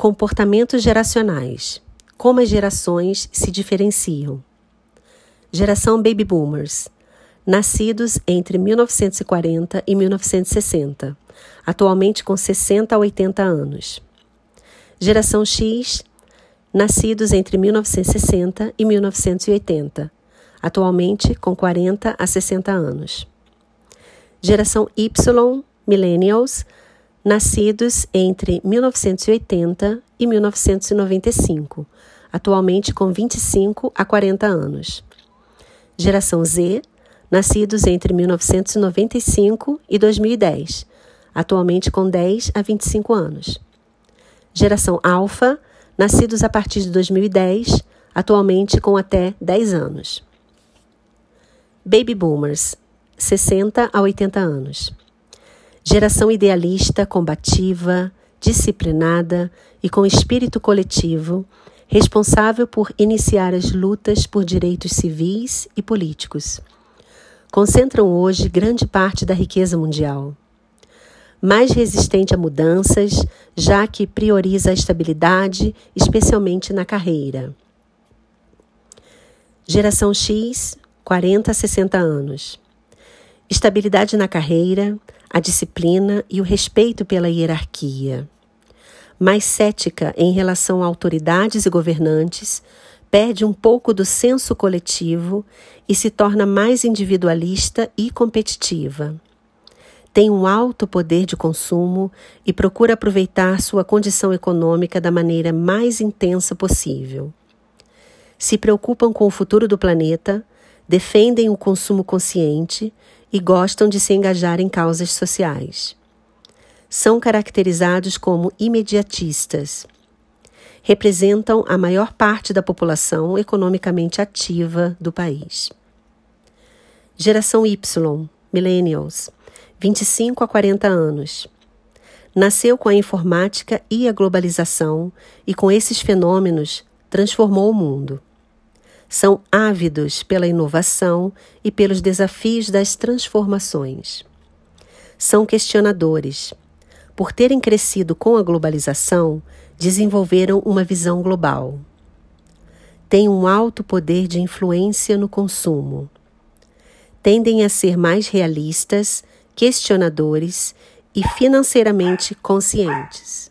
Comportamentos geracionais. Como as gerações se diferenciam. Geração Baby Boomers. Nascidos entre 1940 e 1960, atualmente com 60 a 80 anos. Geração X. Nascidos entre 1960 e 1980, atualmente com 40 a 60 anos. Geração Y. Millennials nascidos entre 1980 e 1995, atualmente com 25 a 40 anos. Geração Z, nascidos entre 1995 e 2010, atualmente com 10 a 25 anos. Geração Alpha, nascidos a partir de 2010, atualmente com até 10 anos. Baby Boomers, 60 a 80 anos. Geração idealista, combativa, disciplinada e com espírito coletivo, responsável por iniciar as lutas por direitos civis e políticos. Concentram hoje grande parte da riqueza mundial. Mais resistente a mudanças, já que prioriza a estabilidade, especialmente na carreira. Geração X, 40 a 60 anos. Estabilidade na carreira, a disciplina e o respeito pela hierarquia. Mais cética em relação a autoridades e governantes, perde um pouco do senso coletivo e se torna mais individualista e competitiva. Tem um alto poder de consumo e procura aproveitar sua condição econômica da maneira mais intensa possível. Se preocupam com o futuro do planeta, defendem o consumo consciente e gostam de se engajar em causas sociais. São caracterizados como imediatistas. Representam a maior parte da população economicamente ativa do país. Geração Y, Millennials, 25 a 40 anos. Nasceu com a informática e a globalização e, com esses fenômenos, transformou o mundo são ávidos pela inovação e pelos desafios das transformações. São questionadores. Por terem crescido com a globalização, desenvolveram uma visão global. Têm um alto poder de influência no consumo. Tendem a ser mais realistas, questionadores e financeiramente conscientes.